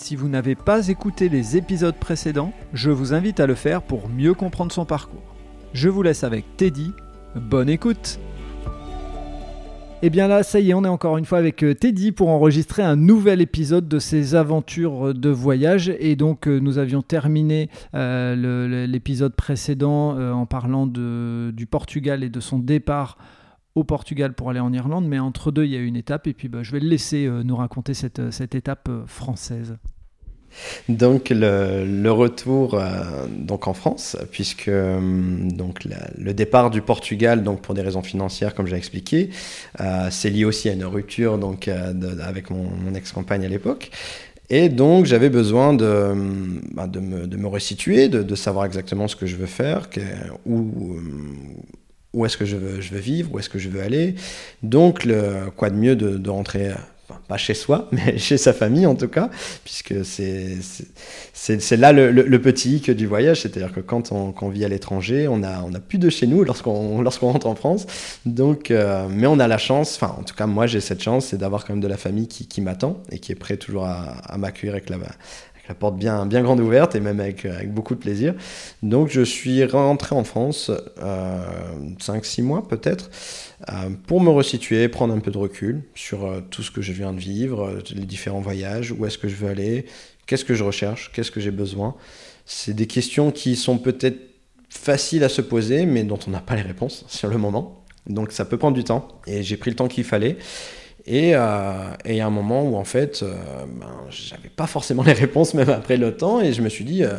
Si vous n'avez pas écouté les épisodes précédents, je vous invite à le faire pour mieux comprendre son parcours. Je vous laisse avec Teddy. Bonne écoute et eh bien là, ça y est, on est encore une fois avec euh, Teddy pour enregistrer un nouvel épisode de ses aventures de voyage. Et donc, euh, nous avions terminé euh, l'épisode précédent en parlant du Portugal et de son départ au Portugal pour aller en Irlande. Mais entre deux, il y a une étape. Et puis, bah, je vais le laisser nous raconter cette étape française. Donc le, retour euh, donc en France, puisque euh, donc le départ du Portugal, donc pour des raisons financières, comme j'ai expliqué, euh, c'est lié aussi à une rupture donc avec mon, ex-compagne à l'époque. Et donc j'avais besoin de, bah, de, me, de, resituer, de, savoir exactement ce que je veux faire, où, où est-ce que je veux, vivre, où est-ce que je veux aller. Donc quoi de mieux de, de pas chez soi, mais chez sa famille en tout cas, puisque c'est là le, petit hic du voyage, c'est-à-dire que quand on, vit à l'étranger, on a, on a plus de chez nous lorsqu'on lorsqu'on rentre en France, donc, euh, mais on a la chance, enfin en tout cas moi j'ai cette chance, c'est d'avoir quand même de la famille qui, qui m'attend et qui est prêt toujours à, à m'accueillir avec la, la porte bien, bien grande ouverte et même avec, avec beaucoup de plaisir. Donc je suis rentré en France euh, 5-6 mois peut-être euh, pour me resituer, prendre un peu de recul sur euh, tout ce que je viens de vivre, euh, les différents voyages, où est-ce que je veux aller, qu'est-ce que je recherche, qu'est-ce que j'ai besoin. C'est des questions qui sont peut-être faciles à se poser mais dont on n'a pas les réponses sur le moment. Donc ça peut prendre du temps et j'ai pris le temps qu'il fallait. Et il y a un moment où en fait, euh, ben, j'avais pas forcément les réponses même après le temps, et je me suis dit, euh,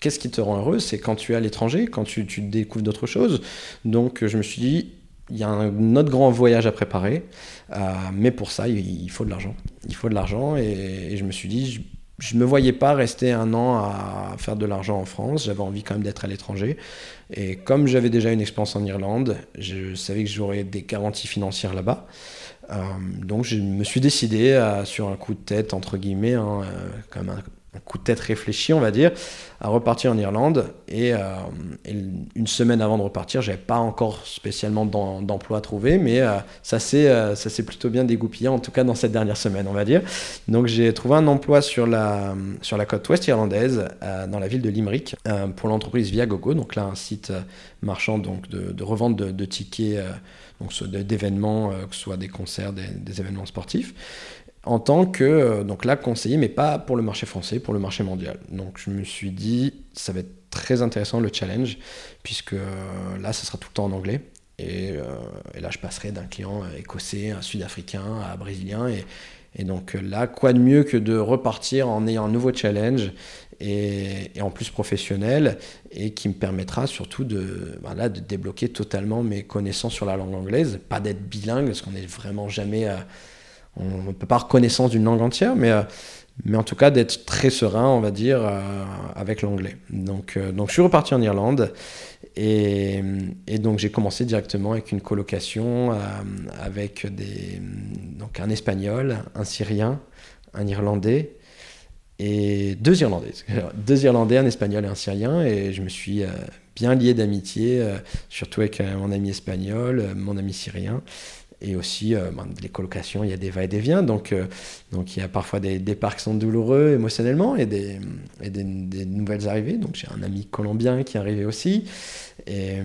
qu'est-ce qui te rend heureux? C'est quand tu es à l'étranger, quand tu, tu découvres d'autres choses. Donc je me suis dit, il y a un autre grand voyage à préparer, euh, mais pour ça, il, faut de l'argent. Il faut de l'argent, et, je me suis dit, je ne me voyais pas rester un an à faire de l'argent en France, j'avais envie quand même d'être à l'étranger. Et comme j'avais déjà une expérience en Irlande, je savais que j'aurais des garanties financières là-bas. Euh, donc je me suis décidé sur un coup de tête, entre guillemets, hein, euh, comme un, coup de tête réfléchi, on va dire, à repartir en Irlande. Et, euh, une semaine avant de repartir, j'avais pas encore spécialement d'emploi à trouver, mais ça s'est plutôt bien dégoupillé, en tout cas dans cette dernière semaine, on va dire. Donc j'ai trouvé un emploi sur la, sur la côte ouest irlandaise, dans la ville de Limerick, pour l'entreprise Viagogo, donc là un site marchand donc, de, revente de, tickets donc d'événements, euh, que ce soit des concerts, des, événements sportifs, en tant que, euh, donc là, conseiller, mais pas pour le marché français, pour le marché mondial. Donc je me suis dit, ça va être très intéressant le challenge, puisque euh, là, ça sera tout le temps en anglais. Et, là, je passerai d'un client écossais, un sud-africain, à brésilien. Et, donc là, quoi de mieux que de repartir en ayant un nouveau challenge et, en plus professionnel et qui me permettra surtout de, voilà, de débloquer totalement mes connaissances sur la langue anglaise. Pas d'être bilingue parce qu'on n'est vraiment jamais. Euh, on ne peut pas reconnaissance d'une langue entière, mais, euh, mais en tout cas d'être très serein, on va dire, euh, avec l'anglais. Donc, donc je suis reparti en Irlande et, donc j'ai commencé directement avec une colocation avec des, donc un espagnol, un syrien, un irlandais et deux Irlandais. Deux Irlandais, un Espagnol et un Syrien. Et je me suis euh, bien lié d'amitié, euh, surtout avec euh, mon ami espagnol, mon ami syrien. Et aussi, ben, les colocations, il y a des va et des viens. Donc, donc il y a parfois des départs qui sont douloureux émotionnellement et, des, des, nouvelles arrivées. Donc j'ai un ami colombien qui est arrivé aussi. Et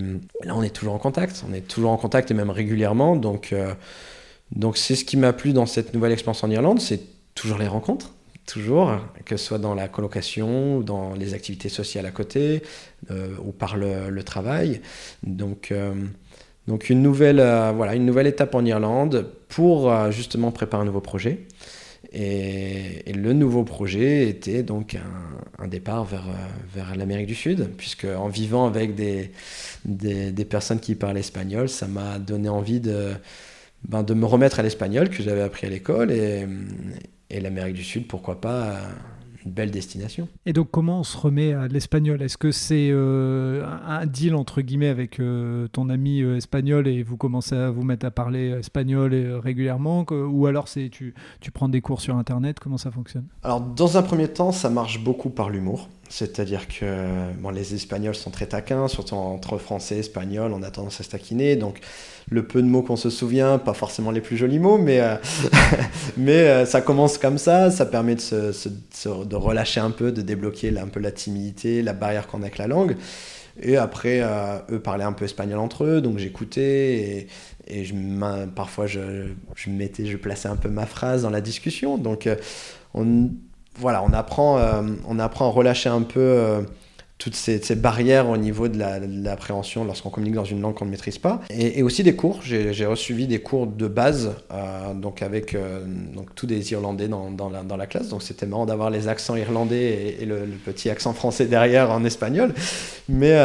là, on est toujours en contact. On est toujours en contact et même régulièrement. Donc, donc c'est ce qui m'a plu dans cette nouvelle expérience en Irlande, c'est toujours les rencontres toujours, que ce soit dans la colocation dans les activités sociales à côté euh, ou par le, travail. Donc, euh, donc une, nouvelle, euh, une nouvelle étape en Irlande pour justement préparer un nouveau projet. Et, le nouveau projet était donc un, départ vers, vers l'Amérique du Sud, puisque en vivant avec des, personnes qui parlent espagnol, ça m'a donné envie de, ben, de me remettre à l'espagnol que j'avais appris à l'école et, et l'Amérique du Sud, pourquoi pas, belle destination. Et donc, comment on se remet à l'espagnol? Est-ce que c'est euh, un deal entre guillemets avec euh, ton ami euh, espagnol et vous commencez à vous mettre à parler espagnol régulièrement? Ou alors c'est tu, tu prends des cours sur Internet? Comment ça fonctionne? Alors, dans un premier temps, ça marche beaucoup par l'humour. C'est-à-dire que les Espagnols sont très taquins, surtout entre Français et Espagnols, on a tendance à se taquiner. Donc, le peu de mots qu'on se souvient, pas forcément les plus jolis mots, mais, euh, euh, ça commence comme ça. Ça permet de, relâcher un peu, de débloquer un peu la timidité, la barrière qu'on a avec la langue. Et après, euh, eux parlaient un peu espagnol entre eux, donc j'écoutais et, et parfois je, je, mettais, je plaçais un peu ma phrase dans la discussion. Donc, on voilà, on apprend, euh, on apprend à relâcher un peu euh, toutes ces, barrières au niveau de l'appréhension lorsqu'on communique dans une langue qu'on ne maîtrise pas. Et, aussi des cours. J'ai reçu des cours de base, euh, donc avec donc tous des Irlandais dans, la, classe. Donc c'était marrant d'avoir les accents irlandais et, le, petit accent français derrière en espagnol. Mais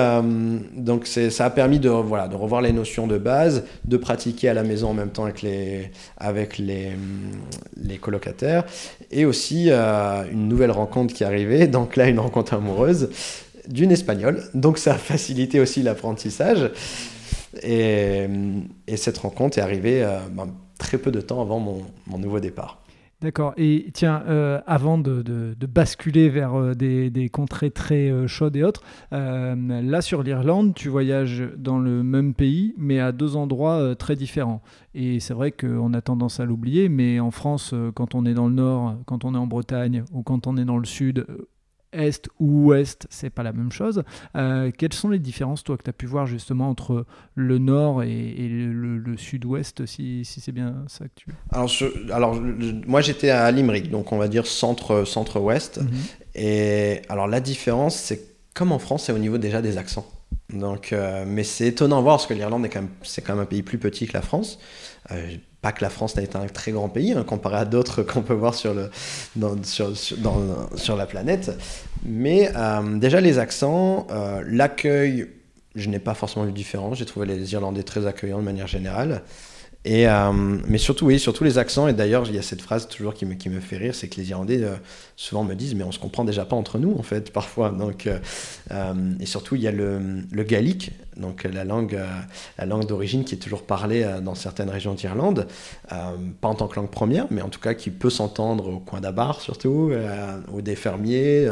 donc ça a permis de, voilà, de revoir les notions de base, de pratiquer à la maison en même temps avec les, avec les, colocataires et aussi euh, une nouvelle rencontre qui arrivée, donc là une rencontre amoureuse d'une espagnole, donc ça a facilité aussi l'apprentissage. Et, et, cette rencontre est arrivée euh, ben, très peu de temps avant mon, nouveau départ. D'accord. Et tiens, euh, avant de, basculer vers euh, des, contrées très chaudes et autres, là sur l'Irlande, tu voyages dans le même pays, mais à deux endroits très différents. Et c'est vrai qu'on a tendance à l'oublier, mais en France, quand on est dans le nord, quand on est en Bretagne ou quand on est dans le sud, est ou ouest, c'est pas la même chose. Euh, quelles sont les différences, toi, que tu as pu voir justement entre le nord et, le, sud-ouest, si, si c'est bien ça que tu. Alors, alors moi, j'étais à Limerick, donc on va dire centre, centre-ouest. Mhm. Et alors, la différence, c'est comme en France, c'est au niveau déjà des accents. Donc, euh, mais c'est étonnant à voir parce que l'Irlande est quand même, c'est quand même un pays plus petit que la France. Euh, pas que la France n'a été un très grand pays hein, comparé à d'autres qu'on peut voir sur, le, sur, sur, la planète. Mais euh, déjà les accents, euh, l'accueil, je n'ai pas forcément eu de différence. J'ai trouvé les Irlandais très accueillants de manière générale. Et, euh, mais surtout, oui, surtout les accents. Et d'ailleurs, il y a cette phrase toujours qui me, qui me fait rire, c'est que les Irlandais souvent me disent, mais on se comprend déjà pas entre nous, en fait, parfois. Donc, et surtout, il y a le, le gallique, donc la langue, la langue d'origine qui est toujours parlée dans certaines régions d'Irlande, pas en tant que langue première, mais en tout cas qui peut s'entendre au coin d'Abar, surtout, ou des fermiers.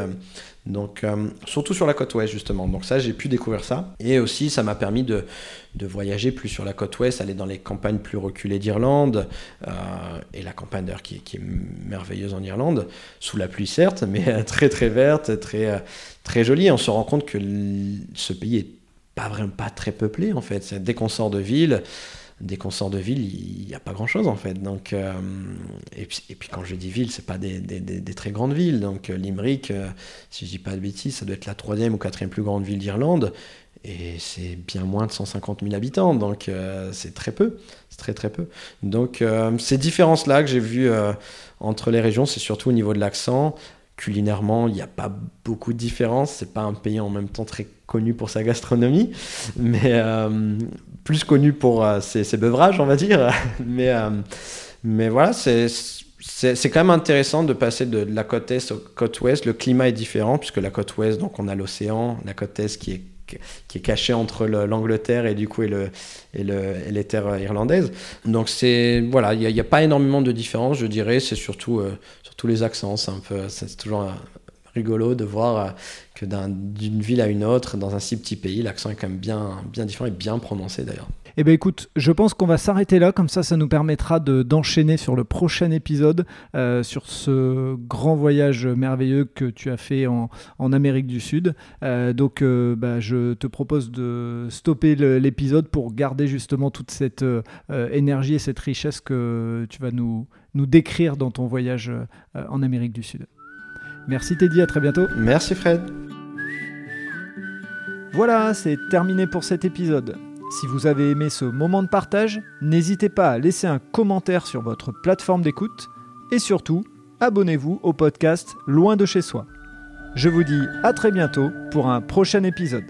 Donc, euh, surtout sur la côte ouest, justement. Donc, ça, j'ai pu découvrir ça. Et aussi, ça m'a permis de, de, voyager plus sur la côte ouest, aller dans les campagnes plus reculées d'Irlande. Euh, et la campagne, d'ailleurs, qui, qui, est merveilleuse en Irlande, sous la pluie, certes, mais très, très verte, très, très jolie. on se rend compte que ce pays est pas vraiment pas très peuplé, en fait. Dès qu'on sort de ville, des consorts de ville, il n'y a pas grand-chose en fait. Donc, euh, et, puis, quand je dis ville, c'est pas des, très grandes villes. Donc euh, Limerick, euh, si je dis pas de bêtises, ça doit être la troisième ou quatrième plus grande ville d'Irlande. Et c'est bien moins de 150 000 habitants, donc c'est très peu, c'est très très peu. Donc ces différences-là que j'ai vues entre les régions, c'est surtout au niveau de l'accent. Culinairement, il n'y a pas beaucoup de différences. C'est pas un pays en même temps très connu pour sa gastronomie, mais plus connu pour euh, ses, beuvrages, on va dire. mais, euh, mais voilà, c'est c'est quand même intéressant de passer de, la côte est aux côte ouest. Le climat est différent puisque la côte ouest, donc on a l'océan, la côte est qui est qui est cachée entre l'Angleterre et du coup et, le, et, le, les terres irlandaises. Donc c'est voilà, il n'y a, pas énormément de différence, je dirais. C'est surtout euh, surtout les accents. C'est un peu, c'est toujours rigolo de voir que d'une ville à une autre, dans un si petit pays, l'accent est quand même bien, bien différent et bien prononcé d'ailleurs. Eh bien écoute, je pense qu'on va s'arrêter là, comme ça ça nous permettra d'enchaîner sur le prochain épisode, euh, sur ce grand voyage merveilleux que tu as fait en, en Amérique du Sud. Euh, donc euh, bah, je te propose de stopper l'épisode pour garder justement toute cette énergie et cette richesse que tu vas nous, nous décrire dans ton voyage en Amérique du Sud. Merci Teddy, à très bientôt. Merci Fred. Voilà, c'est terminé pour cet épisode. Si vous avez aimé ce moment de partage, n'hésitez pas à laisser un commentaire sur votre plateforme d'écoute et surtout, abonnez-vous au podcast Loin de chez soi. Je vous dis à très bientôt pour un prochain épisode.